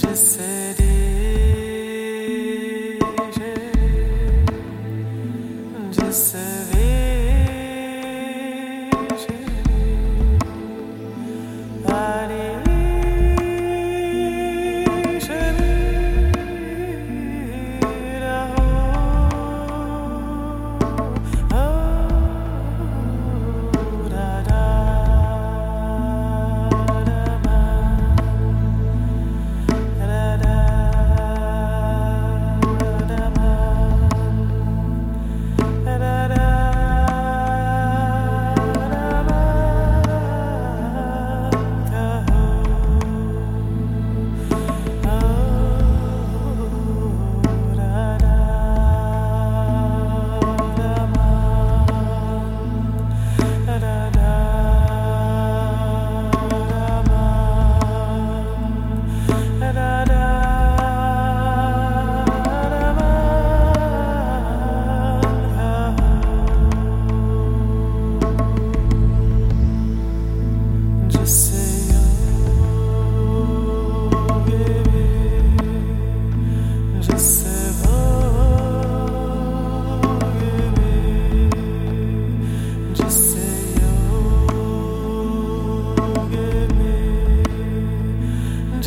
just said it.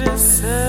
just said